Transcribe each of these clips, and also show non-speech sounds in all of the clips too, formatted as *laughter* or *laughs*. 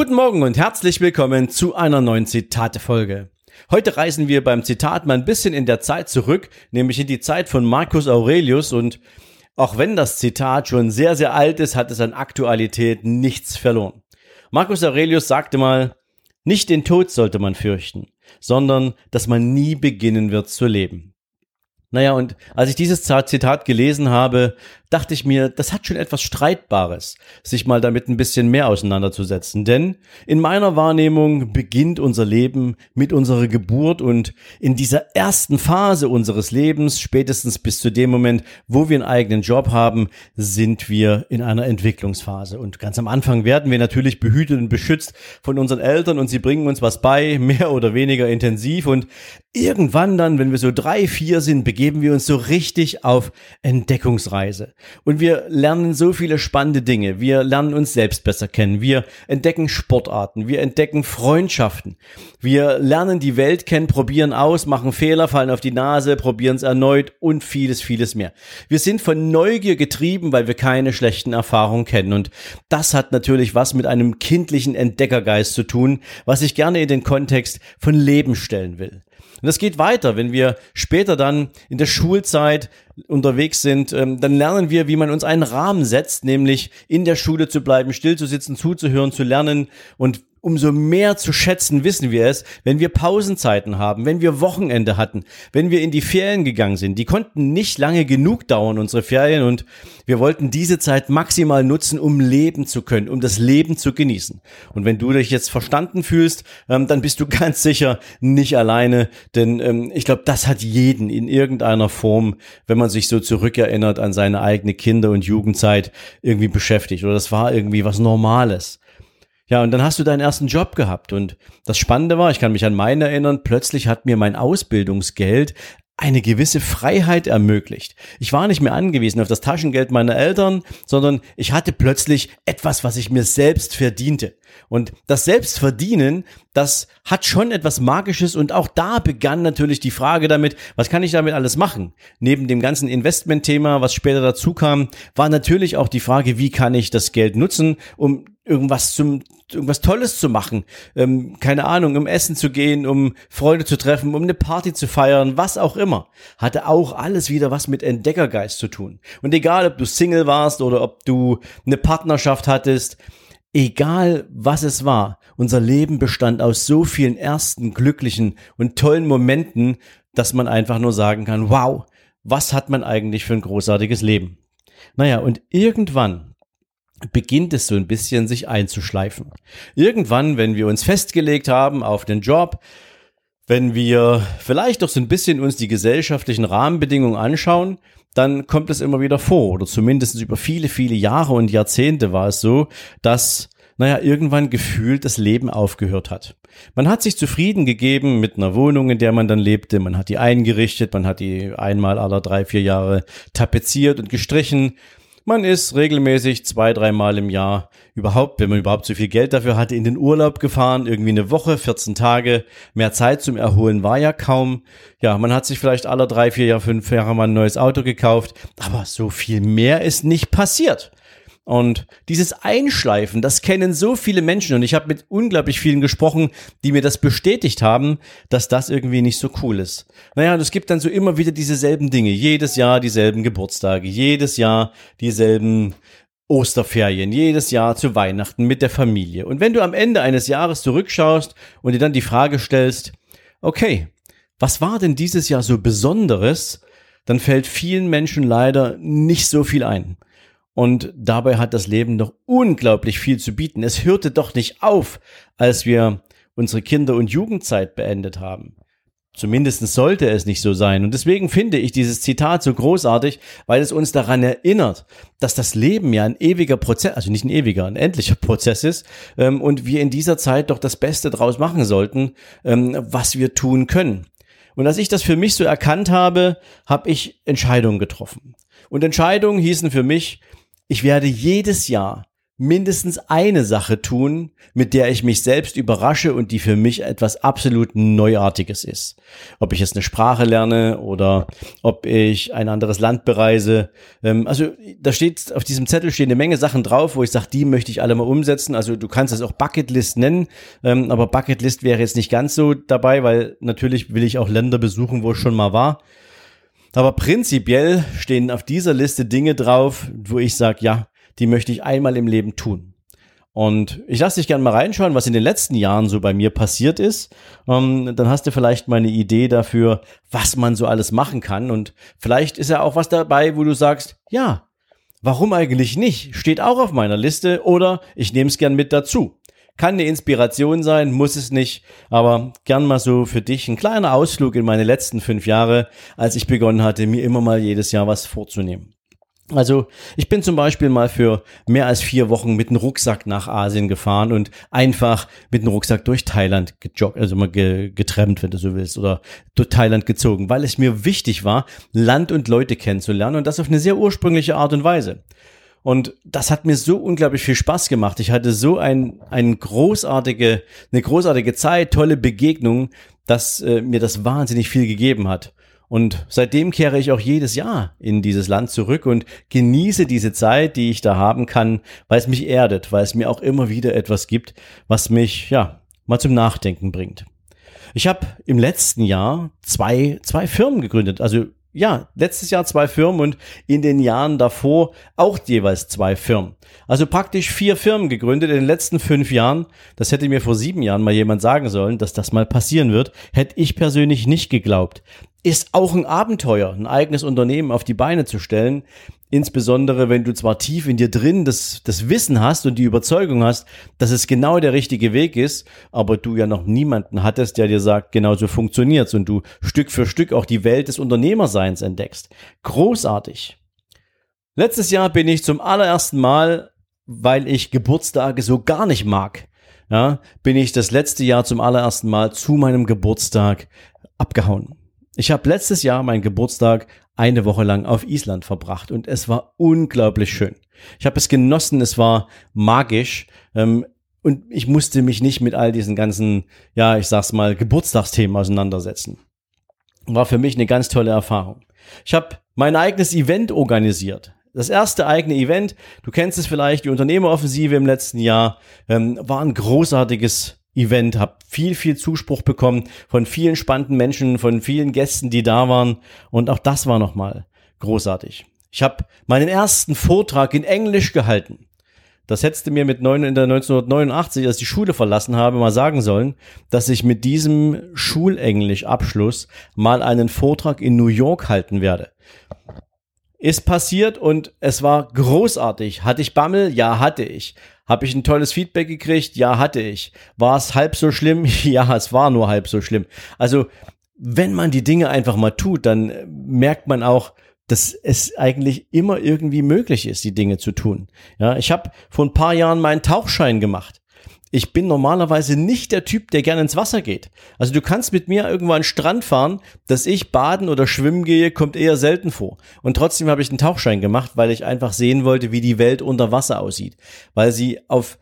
Guten Morgen und herzlich willkommen zu einer neuen Zitate-Folge. Heute reisen wir beim Zitat mal ein bisschen in der Zeit zurück, nämlich in die Zeit von Marcus Aurelius und auch wenn das Zitat schon sehr, sehr alt ist, hat es an Aktualität nichts verloren. Marcus Aurelius sagte mal, nicht den Tod sollte man fürchten, sondern dass man nie beginnen wird zu leben. Naja, und als ich dieses Zitat gelesen habe, dachte ich mir, das hat schon etwas Streitbares, sich mal damit ein bisschen mehr auseinanderzusetzen. Denn in meiner Wahrnehmung beginnt unser Leben mit unserer Geburt und in dieser ersten Phase unseres Lebens, spätestens bis zu dem Moment, wo wir einen eigenen Job haben, sind wir in einer Entwicklungsphase. Und ganz am Anfang werden wir natürlich behütet und beschützt von unseren Eltern und sie bringen uns was bei, *laughs* mehr oder weniger intensiv. Und irgendwann dann, wenn wir so drei, vier sind, begeben wir uns so richtig auf Entdeckungsreise. Und wir lernen so viele spannende Dinge. Wir lernen uns selbst besser kennen. Wir entdecken Sportarten. Wir entdecken Freundschaften. Wir lernen die Welt kennen, probieren aus, machen Fehler, fallen auf die Nase, probieren es erneut und vieles, vieles mehr. Wir sind von Neugier getrieben, weil wir keine schlechten Erfahrungen kennen. Und das hat natürlich was mit einem kindlichen Entdeckergeist zu tun, was ich gerne in den Kontext von Leben stellen will. Und das geht weiter, wenn wir später dann in der Schulzeit unterwegs sind, ähm, dann lernen wir, wie man uns einen Rahmen setzt, nämlich in der Schule zu bleiben, still zu sitzen, zuzuhören, zu lernen und umso mehr zu schätzen wissen wir es, wenn wir Pausenzeiten haben, wenn wir Wochenende hatten, wenn wir in die Ferien gegangen sind. Die konnten nicht lange genug dauern, unsere Ferien, und wir wollten diese Zeit maximal nutzen, um leben zu können, um das Leben zu genießen. Und wenn du dich jetzt verstanden fühlst, ähm, dann bist du *laughs* ganz sicher nicht alleine, denn ähm, ich glaube, das hat jeden in irgendeiner Form, wenn man sich so zurückerinnert an seine eigene Kinder- und Jugendzeit, irgendwie beschäftigt. Oder das war irgendwie was Normales. Ja, und dann hast du deinen ersten Job gehabt. Und das Spannende war, ich kann mich an meinen erinnern, plötzlich hat mir mein Ausbildungsgeld eine gewisse Freiheit ermöglicht. Ich war nicht mehr angewiesen auf das Taschengeld meiner Eltern, sondern ich hatte plötzlich etwas, was ich mir selbst verdiente. Und das Selbstverdienen, das hat schon etwas Magisches und auch da begann natürlich die Frage damit, was kann ich damit alles machen? Neben dem ganzen Investmentthema, was später dazu kam, war natürlich auch die Frage, wie kann ich das Geld nutzen, um irgendwas zum irgendwas Tolles zu machen, ähm, keine Ahnung, um Essen zu gehen, um Freunde zu treffen, um eine Party zu feiern, was auch immer, hatte auch alles wieder was mit Entdeckergeist zu tun. Und egal, ob du Single warst oder ob du eine Partnerschaft hattest, egal was es war, unser Leben bestand aus so vielen ersten glücklichen und tollen Momenten, dass man einfach nur sagen kann, wow, was hat man eigentlich für ein großartiges Leben? Naja, und irgendwann beginnt es so ein bisschen sich einzuschleifen. Irgendwann, wenn wir uns festgelegt haben auf den Job, wenn wir vielleicht doch so ein bisschen uns die gesellschaftlichen Rahmenbedingungen anschauen, dann kommt es immer wieder vor, oder zumindest über viele, viele Jahre und Jahrzehnte war es so, dass naja, irgendwann gefühlt das Leben aufgehört hat. Man hat sich zufrieden gegeben mit einer Wohnung, in der man dann lebte, man hat die eingerichtet, man hat die einmal aller drei, vier Jahre tapeziert und gestrichen, man ist regelmäßig zwei, dreimal im Jahr überhaupt, wenn man überhaupt so viel Geld dafür hatte, in den Urlaub gefahren, irgendwie eine Woche, 14 Tage. Mehr Zeit zum Erholen war ja kaum. Ja, man hat sich vielleicht alle drei, vier Jahre, fünf Jahre mal ein neues Auto gekauft, aber so viel mehr ist nicht passiert. Und dieses Einschleifen, das kennen so viele Menschen und ich habe mit unglaublich vielen gesprochen, die mir das bestätigt haben, dass das irgendwie nicht so cool ist. Naja, und es gibt dann so immer wieder dieselben Dinge. Jedes Jahr dieselben Geburtstage, jedes Jahr dieselben Osterferien, jedes Jahr zu Weihnachten mit der Familie. Und wenn du am Ende eines Jahres zurückschaust und dir dann die Frage stellst, okay, was war denn dieses Jahr so Besonderes, dann fällt vielen Menschen leider nicht so viel ein. Und dabei hat das Leben doch unglaublich viel zu bieten. Es hörte doch nicht auf, als wir unsere Kinder- und Jugendzeit beendet haben. Zumindest sollte es nicht so sein. Und deswegen finde ich dieses Zitat so großartig, weil es uns daran erinnert, dass das Leben ja ein ewiger Prozess, also nicht ein ewiger, ein endlicher *laughs* Prozess ist ähm, und wir in dieser Zeit doch das Beste draus machen sollten, ähm, was wir tun können. Und als ich das für mich so erkannt habe, habe ich Entscheidungen getroffen. Und Entscheidungen hießen für mich, ich werde jedes Jahr mindestens eine Sache tun, mit der ich mich selbst überrasche und die für mich etwas absolut Neuartiges ist. Ob ich jetzt eine Sprache lerne oder ob ich ein anderes Land bereise. Ähm, also da steht auf diesem Zettel stehen eine Menge Sachen drauf, wo ich sage, die möchte ich alle mal umsetzen. Also du kannst es auch Bucketlist nennen, ähm, aber Bucketlist wäre jetzt nicht ganz so dabei, weil natürlich will ich auch Länder besuchen, wo ich schon mal war. Aber prinzipiell stehen auf dieser Liste Dinge drauf, wo ich sage, ja, die möchte ich einmal im Leben tun. Und ich lasse dich gerne mal reinschauen, was in den letzten Jahren so bei mir passiert ist. Ähm, dann hast du vielleicht mal eine Idee dafür, was man so alles machen kann. Und vielleicht ist ja auch was dabei, wo du sagst, ja, warum eigentlich nicht? Steht auch auf meiner Liste oder ich nehme es gern mit dazu. Kann eine Inspiration sein, muss es nicht, aber gern mal so für dich ein kleiner Ausflug in meine letzten fünf Jahre, als ich begonnen hatte, mir immer mal jedes Jahr was vorzunehmen. Also ich bin zum Beispiel mal für mehr als vier Wochen mit einem Rucksack nach Asien gefahren und einfach mit einem Rucksack durch Thailand gejoggt, also mal getrennt, wenn du so willst, oder durch Thailand gezogen, weil es mir wichtig war, Land und Leute kennenzulernen und das auf eine sehr ursprüngliche Art und Weise. Und das hat mir so unglaublich viel Spaß gemacht. Ich hatte so ein, ein großartige, eine großartige Zeit, tolle Begegnungen, dass äh, mir das wahnsinnig viel gegeben hat. Und seitdem kehre ich auch jedes Jahr in dieses Land zurück und genieße diese Zeit, die ich da haben kann, weil es mich erdet, weil es mir auch immer wieder etwas gibt, was mich, ja, mal zum Nachdenken bringt. Ich habe im letzten Jahr zwei, zwei Firmen gegründet, also ja, letztes Jahr zwei Firmen und in den Jahren davor auch jeweils zwei Firmen. Also praktisch vier Firmen gegründet in den letzten fünf Jahren. Das hätte mir vor sieben Jahren mal jemand sagen sollen, dass das mal passieren wird. Hätte ich persönlich nicht geglaubt ist auch ein Abenteuer, ein eigenes Unternehmen auf die Beine zu stellen. Insbesondere, wenn du zwar tief in dir drin das, das Wissen hast und die Überzeugung hast, dass es genau der richtige Weg ist, aber du ja noch niemanden hattest, der dir sagt, genau so funktioniert's und du Stück für Stück auch die Welt des Unternehmerseins entdeckst. Großartig. Letztes Jahr bin ich zum allerersten Mal, weil ich Geburtstage so gar nicht mag, ja, bin ich das letzte Jahr zum allerersten Mal zu meinem Geburtstag abgehauen. Ich habe letztes Jahr meinen Geburtstag eine Woche lang auf Island verbracht und es war unglaublich schön. Ich habe es genossen, es war magisch ähm, und ich musste mich nicht mit all diesen ganzen, ja, ich sag's mal, Geburtstagsthemen auseinandersetzen. War für mich eine ganz tolle Erfahrung. Ich habe mein eigenes Event organisiert. Das erste eigene Event, du kennst es vielleicht, die Unternehmeroffensive im letzten Jahr, ähm, war ein großartiges Event, habe viel, viel Zuspruch bekommen von vielen spannenden Menschen, von vielen Gästen, die da waren. Und auch das war nochmal großartig. Ich habe meinen ersten Vortrag in Englisch gehalten. Das hättest mir mit 9, in der 1989, als ich die Schule verlassen habe, mal sagen sollen, dass ich mit diesem Schulenglisch-Abschluss mal einen Vortrag in New York halten werde. Ist passiert und es war großartig. Hatte ich Bammel? Ja, hatte ich. Habe ich ein tolles Feedback gekriegt? Ja, hatte ich. War es halb so schlimm? *laughs* Ja, es war nur halb so schlimm. Also, wenn man die Dinge einfach mal tut, dann merkt man auch, dass es eigentlich immer irgendwie möglich ist, die Dinge zu tun. Ja, ich habe vor ein paar Jahren meinen Tauchschein gemacht ich bin normalerweise nicht der Typ, der gerne ins Wasser geht. Also du kannst mit mir irgendwo an den Strand fahren, dass ich baden oder schwimmen gehe, kommt eher selten vor. Und trotzdem habe ich einen Tauchschein gemacht, weil ich einfach sehen wollte, wie die Welt unter Wasser aussieht. Weil sie auf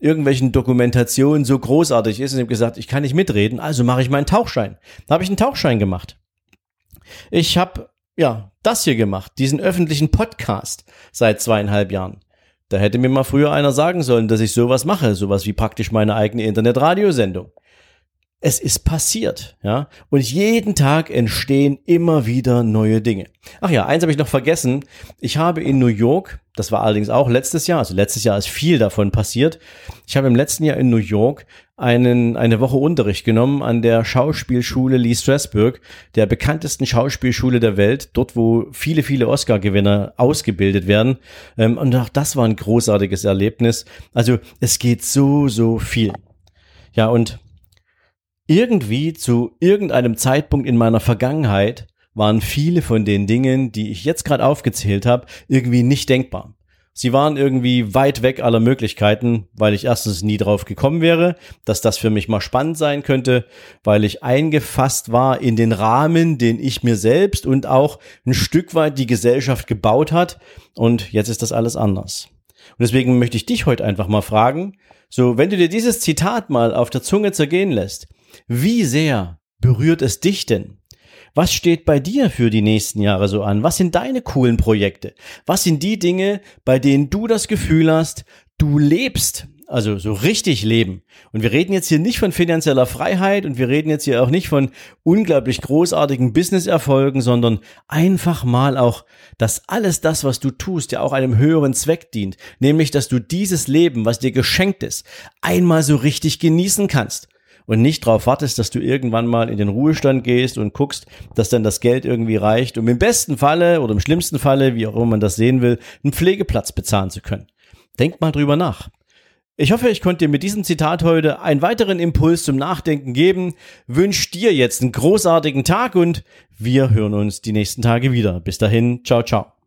irgendwelchen Dokumentationen so großartig ist und ich habe gesagt, ich kann nicht mitreden, also mache ich meinen Tauchschein. Da habe ich einen Tauchschein gemacht. Ich habe ja das hier gemacht, diesen öffentlichen Podcast seit zweieinhalb Jahren. Da hätte mir mal früher einer sagen sollen, dass ich sowas mache, sowas wie praktisch meine eigene Internetradiosendung. Es ist passiert, ja. Und jeden Tag entstehen immer wieder neue Dinge. Ach ja, eins habe ich noch vergessen. Ich habe in New York, das war allerdings auch letztes Jahr, also letztes Jahr ist viel davon passiert. Ich habe im letzten Jahr in New York einen, eine Woche Unterricht genommen an der Schauspielschule Lee Strasberg, der bekanntesten Schauspielschule der Welt, dort wo viele, viele Oscar-Gewinner ausgebildet werden. Ähm, und auch das war ein großartiges Erlebnis. Also es geht so, so viel. Ja, und Irgendwie zu irgendeinem Zeitpunkt in meiner Vergangenheit waren viele von den Dingen, die ich jetzt gerade aufgezählt habe, irgendwie nicht denkbar. Sie waren irgendwie weit weg aller Möglichkeiten, weil ich erstens nie drauf gekommen wäre, dass das für mich mal spannend sein könnte, weil ich eingefasst war in den Rahmen, den ich mir selbst und auch ein Stück weit die Gesellschaft gebaut hat. Und jetzt ist das alles anders. Und deswegen möchte ich dich heute einfach mal fragen, so, wenn du dir dieses Zitat mal auf der Zunge zergehen lässt, wie sehr berührt es dich denn? Was steht bei dir für die nächsten Jahre so an? Was sind deine coolen Projekte? Was sind die Dinge, bei denen du das Gefühl hast, du lebst? Also so richtig leben. Und wir reden jetzt hier nicht von finanzieller Freiheit und wir reden jetzt hier auch nicht von unglaublich großartigen Businesserfolgen, sondern einfach mal auch, dass alles das, was du tust, ja auch einem höheren Zweck dient. Nämlich, dass du dieses Leben, was dir geschenkt ist, einmal so richtig genießen kannst und nicht darauf wartest, dass du irgendwann mal in den Ruhestand gehst und guckst, dass dann das Geld irgendwie reicht, um im besten Falle oder im schlimmsten Falle, wie auch immer man das sehen will, einen Pflegeplatz bezahlen zu können. Denk mal drüber nach. Ich hoffe, ich konnte dir mit diesem Zitat heute einen weiteren Impuls zum Nachdenken geben. Wünsch dir jetzt einen großartigen Tag und wir hören uns die nächsten Tage wieder. Bis dahin, ciao, ciao.